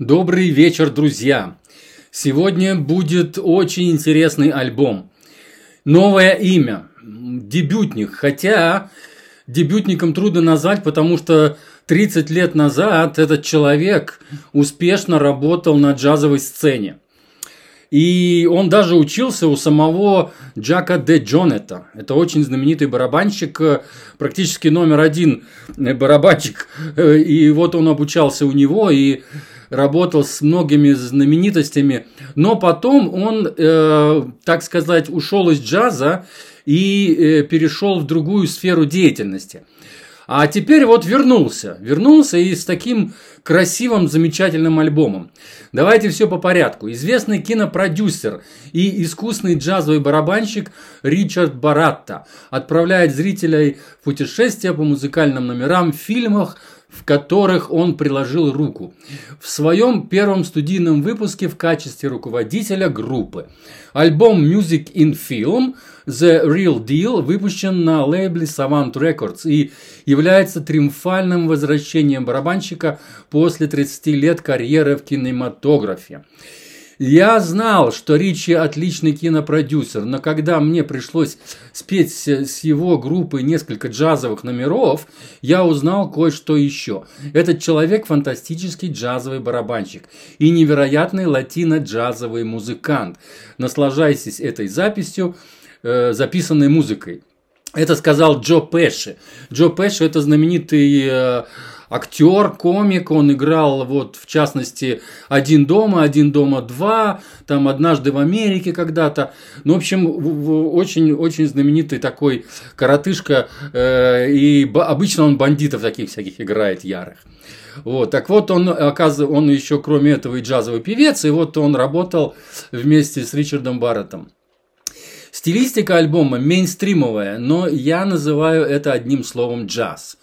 Добрый вечер, друзья! Сегодня будет очень интересный альбом. Новое имя, дебютник, хотя дебютником трудно назвать, потому что 30 лет назад этот человек успешно работал на джазовой сцене. И он даже учился у самого Джака де Джонета. Это очень знаменитый барабанщик, э, практически номер один э, барабанщик. Э, и вот он обучался у него, и работал с многими знаменитостями, но потом он, э, так сказать, ушел из джаза и э, перешел в другую сферу деятельности. А теперь вот вернулся. Вернулся и с таким красивым, замечательным альбомом. Давайте все по порядку. Известный кинопродюсер и искусный джазовый барабанщик Ричард Баратта отправляет зрителей в путешествие по музыкальным номерам в фильмах, в которых он приложил руку. В своем первом студийном выпуске в качестве руководителя группы. Альбом Music in Film The Real Deal выпущен на лейбле Savant Records и является триумфальным возвращением барабанщика после 30 лет карьеры в кинематографе. Я знал, что Ричи отличный кинопродюсер, но когда мне пришлось спеть с его группой несколько джазовых номеров, я узнал кое-что еще. Этот человек фантастический джазовый барабанщик и невероятный латино-джазовый музыкант. Наслаждайтесь этой записью, э, записанной музыкой. Это сказал Джо Пэши. Джо Пэши – это знаменитый э, актер, комик, он играл вот в частности «Один дома», «Один дома два», там «Однажды в Америке» когда-то. Ну, в общем, очень-очень знаменитый такой коротышка, э, и обычно он бандитов таких всяких играет ярых. Вот, так вот, он, оказывается, он еще, кроме этого, и джазовый певец, и вот он работал вместе с Ричардом Барреттом. Стилистика альбома мейнстримовая, но я называю это одним словом джаз.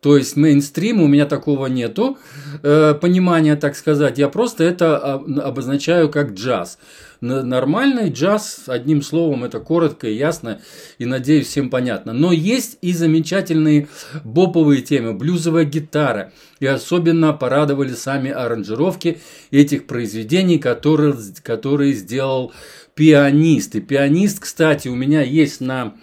То есть мейнстрим, у меня такого нету э, понимания, так сказать. Я просто это обозначаю как джаз. Нормальный джаз, одним словом, это коротко и ясно, и надеюсь, всем понятно. Но есть и замечательные боповые темы, блюзовая гитара. И особенно порадовали сами аранжировки этих произведений, которые, которые сделал пианист. И пианист, кстати, у меня есть на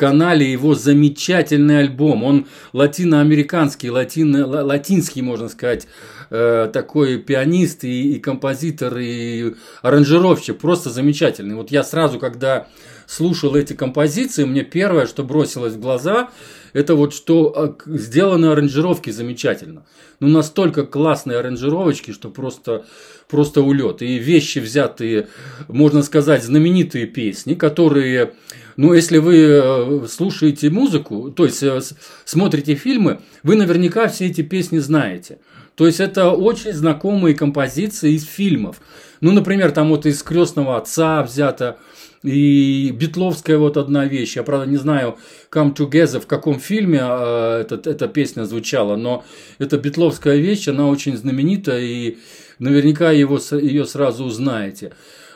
канале его замечательный альбом. Он латиноамериканский, латино, латинский, можно сказать, э, такой пианист и, и композитор, и аранжировщик. Просто замечательный. Вот я сразу, когда слушал эти композиции, мне первое, что бросилось в глаза, это вот что а, сделаны аранжировки замечательно. Ну, настолько классные аранжировочки, что просто, просто улет. И вещи взятые, можно сказать, знаменитые песни, которые ну, если вы э, слушаете музыку, то есть э, смотрите фильмы, вы наверняка все эти песни знаете. То есть это очень знакомые композиции из фильмов. Ну, например, там вот из крестного отца взято, и Битловская вот одна вещь. Я, правда, не знаю, Come Together, в каком фильме э, этот, эта песня звучала, но эта Битловская вещь, она очень знаменита, и наверняка его, ее сразу узнаете.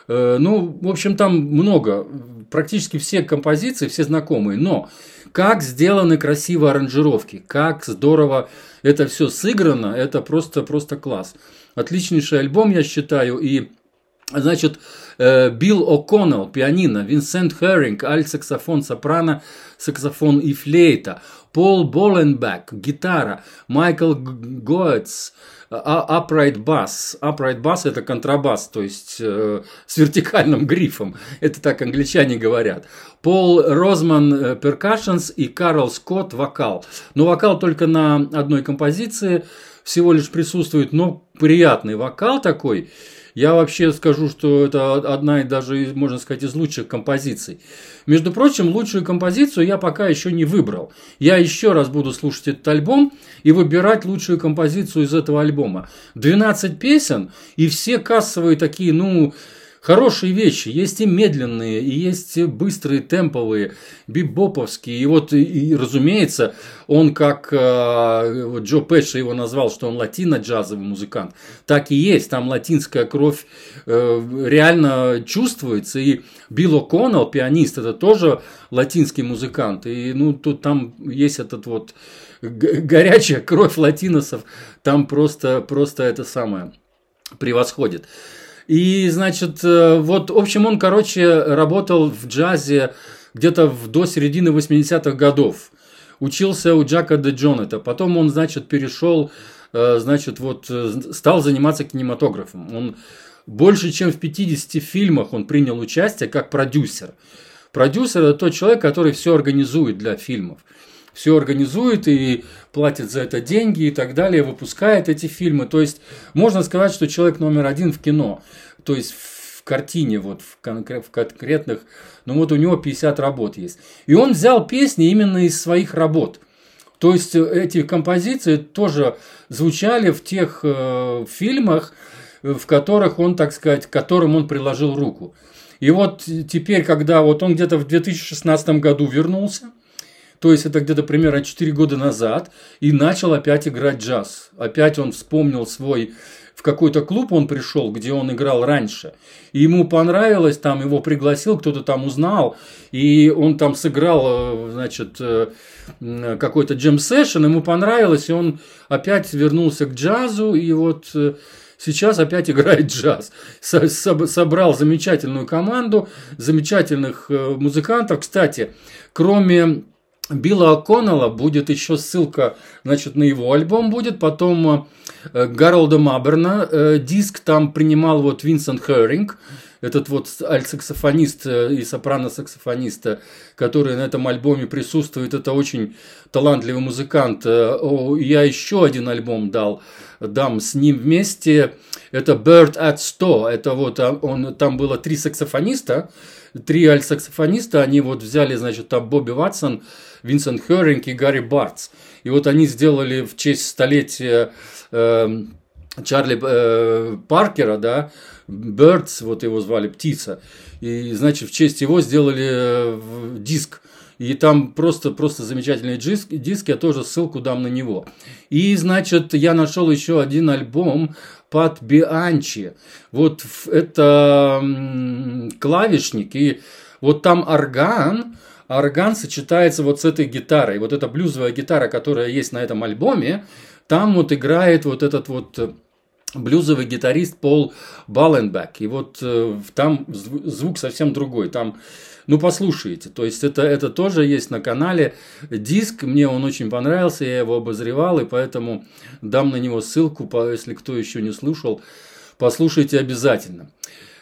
Э, ну, в общем, там много, практически все композиции, все знакомые, но как сделаны красивые аранжировки, как здорово это все сыграно, это просто, просто класс. Отличнейший альбом, я считаю, и Значит, э, Билл О'Коннелл, пианино, Винсент Херинг, аль-саксофон, сопрано, саксофон и флейта, Пол Боленбек, гитара, Майкл Гоэтс, а, upright bass. Upright bass – это контрабас, то есть э, с вертикальным грифом. Это так англичане говорят. Пол Розман э, перкашенс и Карл Скотт вокал. Но вокал только на одной композиции всего лишь присутствует, но приятный вокал такой – я вообще скажу, что это одна и даже, можно сказать, из лучших композиций. Между прочим, лучшую композицию я пока еще не выбрал. Я еще раз буду слушать этот альбом и выбирать лучшую композицию из этого альбома. 12 песен, и все кассовые такие, ну, хорошие вещи. Есть и медленные, и есть быстрые, темповые, бибоповские. И вот, и, разумеется, он как э, Джо Пэша его назвал, что он латино-джазовый музыкант. Так и есть, там латинская кровь э, реально чувствуется. И Билл О'Коннелл, пианист, это тоже латинский музыкант. И ну, тут там есть этот вот горячая кровь латиносов. Там просто, просто это самое – превосходит. И, значит, э, вот, в общем, он, короче, работал в джазе где-то до середины 80-х годов. Учился у Джака де Джонета. Потом он, значит, перешел, э, значит, вот, э, стал заниматься кинематографом. Он больше, чем в 50 фильмах он принял участие как продюсер. Продюсер – это тот человек, который все организует для фильмов все организует и платит за это деньги и так далее, выпускает эти фильмы. То есть можно сказать, что человек номер один в кино. То есть в картине, вот в, конкрет, в конкретных, ну вот у него 50 работ есть. И он взял песни именно из своих работ. То есть эти композиции тоже звучали в тех э, фильмах, в которых он, так сказать, к которым он приложил руку. И вот теперь, когда вот он где-то в 2016 году вернулся, то есть это где-то примерно 4 года назад, и начал опять играть джаз. Опять он вспомнил свой в какой-то клуб он пришел, где он играл раньше. И ему понравилось, там его пригласил, кто-то там узнал, и он там сыграл, э, значит, э, какой-то джем-сессион, ему понравилось, и он опять вернулся к джазу, и вот э, сейчас опять играет джаз. Собрал замечательную команду, замечательных музыкантов. Кстати, кроме Билла О'Коннелла будет еще ссылка, значит, на его альбом будет, потом э, Гаролда Маберна э, диск там принимал вот Винсент Херинг, этот вот альт-саксофонист э, и сопрано-саксофонист, который на этом альбоме присутствует, это очень талантливый музыкант. Я еще один альбом дал, дам с ним вместе, это Bird at 100, это вот а, он, там было три саксофониста, три альт-саксофониста, они вот взяли, значит, там Бобби Ватсон, Винсент Херинг и Гарри Бартс. И вот они сделали в честь столетия э, Чарли э, Паркера, да, Бёрдс, вот его звали, птица. И, значит, в честь его сделали э, диск. И там просто, просто замечательный диск, диск, я тоже ссылку дам на него. И, значит, я нашел еще один альбом под Бианчи. Вот это клавишник, и вот там орган, орган сочетается вот с этой гитарой. Вот эта блюзовая гитара, которая есть на этом альбоме, там вот играет вот этот вот блюзовый гитарист Пол Балленбек. И вот э, там звук совсем другой. Там, ну, послушайте. То есть, это, это тоже есть на канале. Диск, мне он очень понравился, я его обозревал, и поэтому дам на него ссылку, если кто еще не слушал, послушайте обязательно.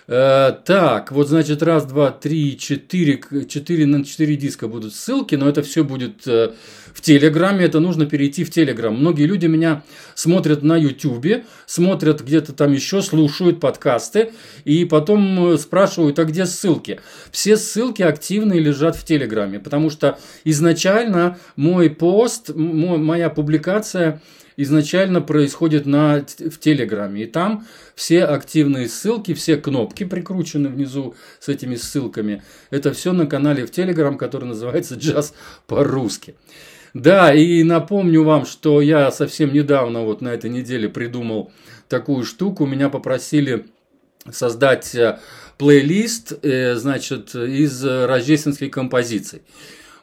Э, так, вот значит раз, два, три, четыре, четыре на четыре диска будут ссылки, но это все будет э, в Телеграме, это нужно перейти в Телеграм. Многие люди меня смотрят на Ютубе, смотрят где-то там еще, слушают подкасты и потом э, спрашивают, а где ссылки? Все ссылки активные лежат в Телеграме, потому что изначально мой пост, моя публикация изначально происходит на, в Телеграме. И там все активные ссылки, все кнопки прикручены внизу с этими ссылками. Это все на канале в Телеграм, который называется «Джаз по-русски». Да, и напомню вам, что я совсем недавно, вот на этой неделе, придумал такую штуку. Меня попросили создать э, плейлист, э, значит, из рождественских композиций.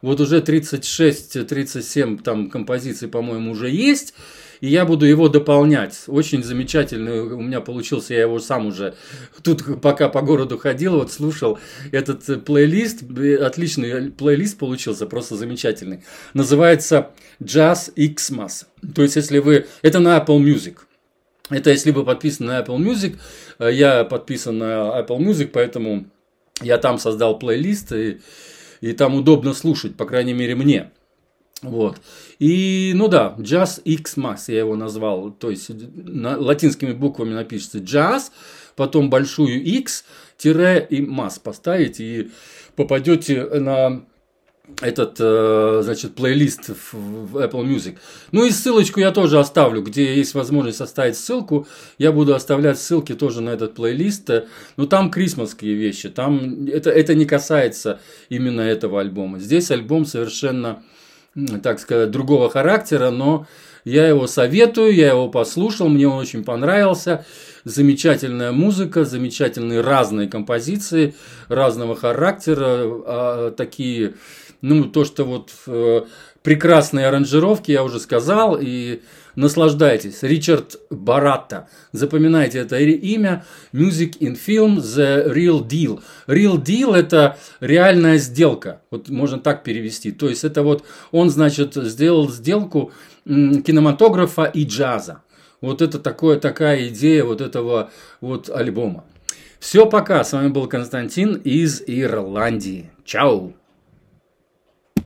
Вот уже 36-37 там композиций, по-моему, уже есть и я буду его дополнять. Очень замечательный у меня получился, я его сам уже тут пока по городу ходил, вот слушал этот э, плейлист, отличный плейлист получился, просто замечательный. Называется Jazz Xmas. То есть, если вы... Это на Apple Music. Это если вы подписаны на Apple Music, э, я подписан на Apple Music, поэтому я там создал плейлист, и, и там удобно слушать, по крайней мере мне. Вот. И, ну да, Jazz X Max я его назвал. То есть, на, латинскими буквами напишется Jazz, потом большую X, тире и Mass поставите и попадете на этот, э, значит, плейлист в Apple Music. Ну и ссылочку я тоже оставлю, где есть возможность оставить ссылку. Я буду оставлять ссылки тоже на этот плейлист. Ну там крисмасские вещи, там это, это не касается именно этого альбома. Здесь альбом совершенно так сказать, другого характера, но я его советую, я его послушал, мне он очень понравился. Замечательная музыка, замечательные разные композиции разного характера, а, такие, ну, то, что вот э, прекрасные аранжировки, я уже сказал, и Наслаждайтесь. Ричард Баратта. Запоминайте это имя. Music in Film The Real Deal. Real Deal – это реальная сделка. Вот можно так перевести. То есть, это вот он, значит, сделал сделку кинематографа и джаза. Вот это такое, такая идея вот этого вот альбома. Все, пока. С вами был Константин из Ирландии. Чао!